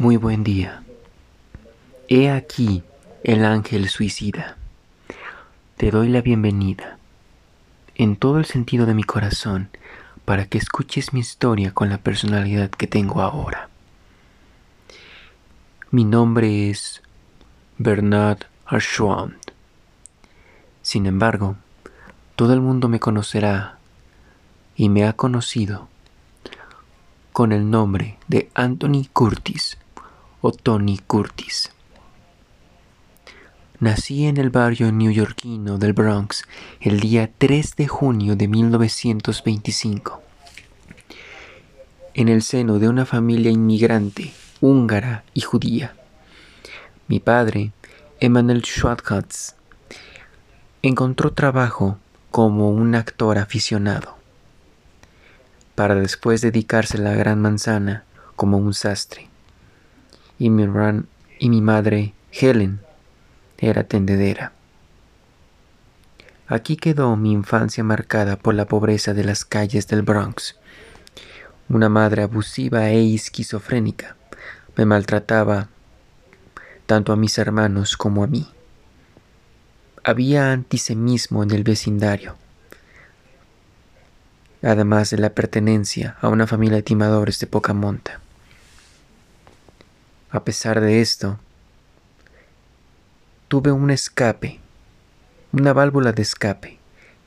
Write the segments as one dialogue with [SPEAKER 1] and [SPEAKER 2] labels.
[SPEAKER 1] Muy buen día. He aquí el ángel suicida. Te doy la bienvenida en todo el sentido de mi corazón para que escuches mi historia con la personalidad que tengo ahora. Mi nombre es Bernard Archouand. Sin embargo, todo el mundo me conocerá y me ha conocido con el nombre de Anthony Curtis o Tony Curtis. Nací en el barrio neoyorquino del Bronx el día 3 de junio de 1925, en el seno de una familia inmigrante húngara y judía. Mi padre, Emanuel Schwartz, encontró trabajo como un actor aficionado, para después dedicarse a la gran manzana como un sastre y mi, y mi madre, Helen, era tendedera. Aquí quedó mi infancia marcada por la pobreza de las calles del Bronx. Una madre abusiva e esquizofrénica me maltrataba tanto a mis hermanos como a mí. Había antisemismo en el vecindario, además de la pertenencia a una familia de timadores de poca monta. A pesar de esto, tuve un escape, una válvula de escape,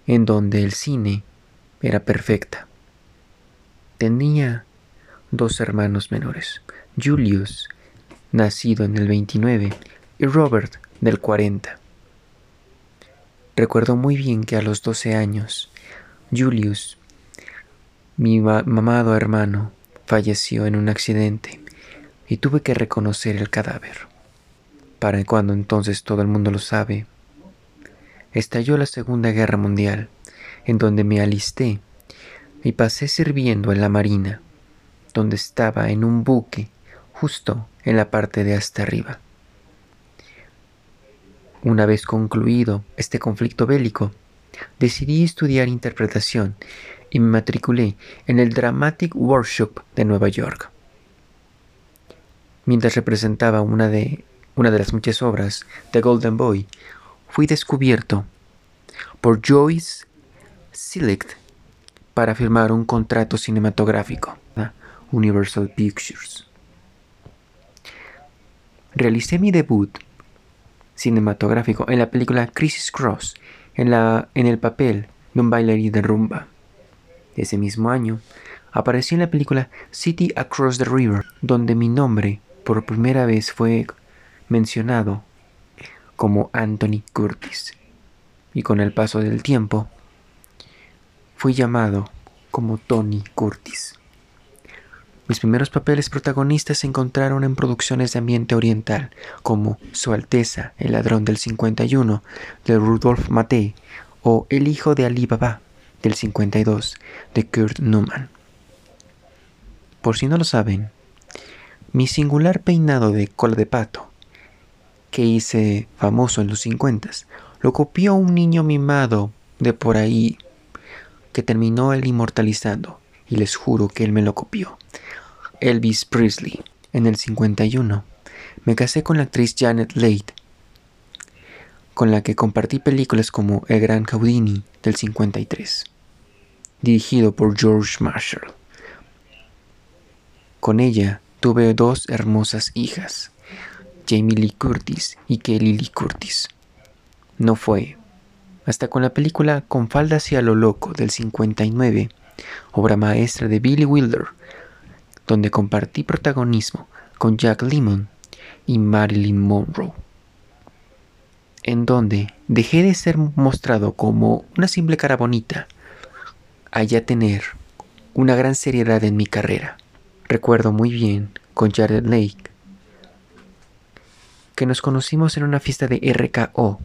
[SPEAKER 1] en donde el cine era perfecta. Tenía dos hermanos menores, Julius, nacido en el 29, y Robert, del 40. Recuerdo muy bien que a los 12 años, Julius, mi mamado hermano, falleció en un accidente y tuve que reconocer el cadáver. Para cuando entonces todo el mundo lo sabe, estalló la Segunda Guerra Mundial, en donde me alisté y pasé sirviendo en la Marina, donde estaba en un buque justo en la parte de hasta arriba. Una vez concluido este conflicto bélico, decidí estudiar interpretación y me matriculé en el Dramatic Workshop de Nueva York mientras representaba una de, una de las muchas obras de Golden Boy, fui descubierto por Joyce Select para firmar un contrato cinematográfico, Universal Pictures. Realicé mi debut cinematográfico en la película Crisis Cross, en, la, en el papel de un bailarín de rumba. Ese mismo año, aparecí en la película City Across the River, donde mi nombre por primera vez fue mencionado como Anthony Curtis y con el paso del tiempo fui llamado como Tony Curtis. Mis primeros papeles protagonistas se encontraron en producciones de ambiente oriental, como Su Alteza, el ladrón del 51, de Rudolf Maté, o El hijo de Ali Baba, del 52, de Kurt Newman. Por si no lo saben, mi singular peinado de cola de pato, que hice famoso en los 50, lo copió un niño mimado de por ahí que terminó él inmortalizando, y les juro que él me lo copió. Elvis Presley, en el 51. Me casé con la actriz Janet Leigh, con la que compartí películas como El Gran Houdini del 53, dirigido por George Marshall. Con ella Tuve dos hermosas hijas, Jamie Lee Curtis y Kelly Lee Curtis. No fue hasta con la película Con falda hacia lo loco del 59, obra maestra de Billy Wilder, donde compartí protagonismo con Jack Lemmon y Marilyn Monroe, en donde dejé de ser mostrado como una simple cara bonita, a ya tener una gran seriedad en mi carrera. Recuerdo muy bien con Jared Lake que nos conocimos en una fiesta de RKO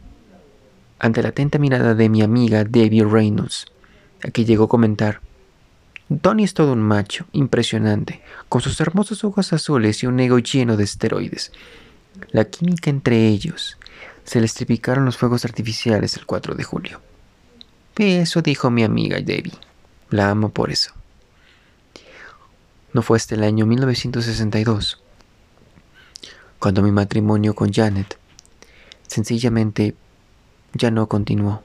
[SPEAKER 1] ante la atenta mirada de mi amiga Debbie Reynolds, a que llegó a comentar Tony es todo un macho, impresionante, con sus hermosos ojos azules y un ego lleno de esteroides. La química entre ellos. Se les tripicaron los fuegos artificiales el 4 de julio. Eso dijo mi amiga Debbie. La amo por eso. No fue hasta el año 1962 cuando mi matrimonio con Janet sencillamente ya no continuó,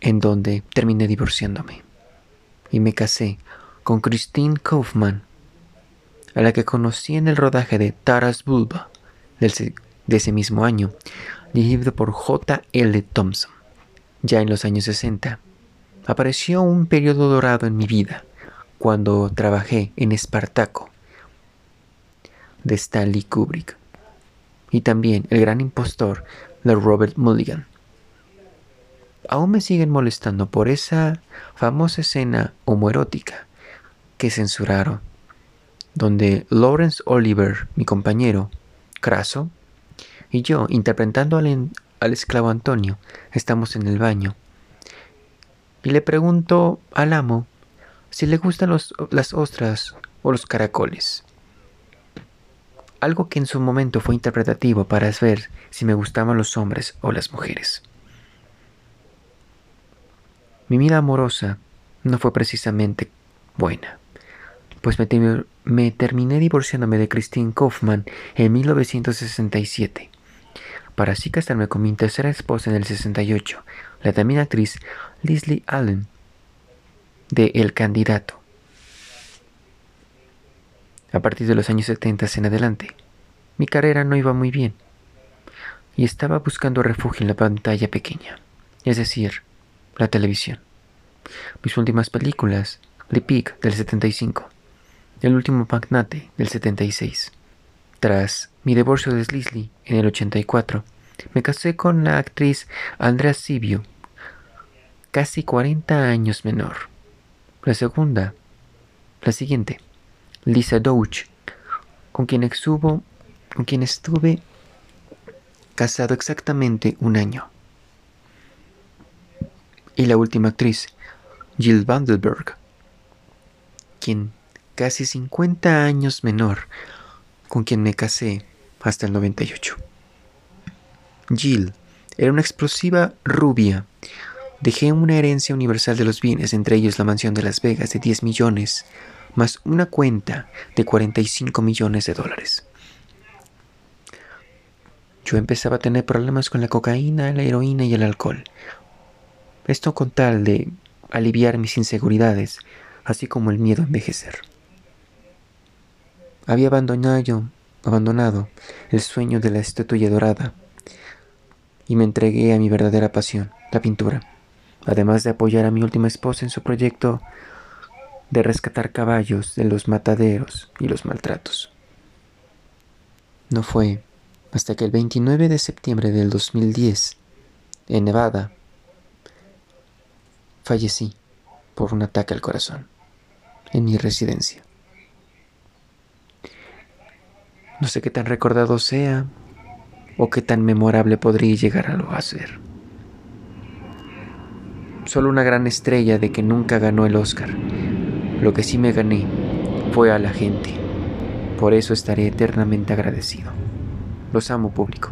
[SPEAKER 1] en donde terminé divorciándome y me casé con Christine Kaufman, a la que conocí en el rodaje de Taras Bulba de ese mismo año, dirigido por J. L. Thompson. Ya en los años 60, apareció un periodo dorado en mi vida cuando trabajé en Espartaco de Stanley Kubrick y también El gran impostor de Robert Mulligan. Aún me siguen molestando por esa famosa escena homoerótica que censuraron, donde Lawrence Oliver, mi compañero, Craso, y yo, interpretando al, al esclavo Antonio, estamos en el baño. Y le pregunto al amo si le gustan las ostras o los caracoles. Algo que en su momento fue interpretativo para ver si me gustaban los hombres o las mujeres. Mi vida amorosa no fue precisamente buena, pues me, me terminé divorciándome de Christine Kaufman en 1967, para así casarme con mi tercera esposa en el 68, la también actriz Leslie Allen, de El Candidato. A partir de los años 70 en adelante, mi carrera no iba muy bien y estaba buscando refugio en la pantalla pequeña, es decir, la televisión. Mis últimas películas, The Pig del 75, El último magnate del 76. Tras mi divorcio de Leslie en el 84, me casé con la actriz Andrea Sibio, casi 40 años menor. La segunda, la siguiente, Lisa Douch, con quien, con quien estuve casado exactamente un año. Y la última actriz, Jill Vandenberg, quien casi 50 años menor, con quien me casé hasta el 98. Jill era una explosiva rubia. Dejé una herencia universal de los bienes, entre ellos la mansión de Las Vegas de 10 millones, más una cuenta de 45 millones de dólares. Yo empezaba a tener problemas con la cocaína, la heroína y el alcohol. Esto con tal de aliviar mis inseguridades, así como el miedo a envejecer. Había abandonado, abandonado el sueño de la estatua dorada y me entregué a mi verdadera pasión, la pintura, además de apoyar a mi última esposa en su proyecto de rescatar caballos de los mataderos y los maltratos. No fue hasta que el 29 de septiembre del 2010, en Nevada, fallecí por un ataque al corazón en mi residencia. No sé qué tan recordado sea o qué tan memorable podría llegar a ser. Solo una gran estrella de que nunca ganó el Oscar lo que sí me gané fue a la gente. Por eso estaré eternamente agradecido. Los amo público.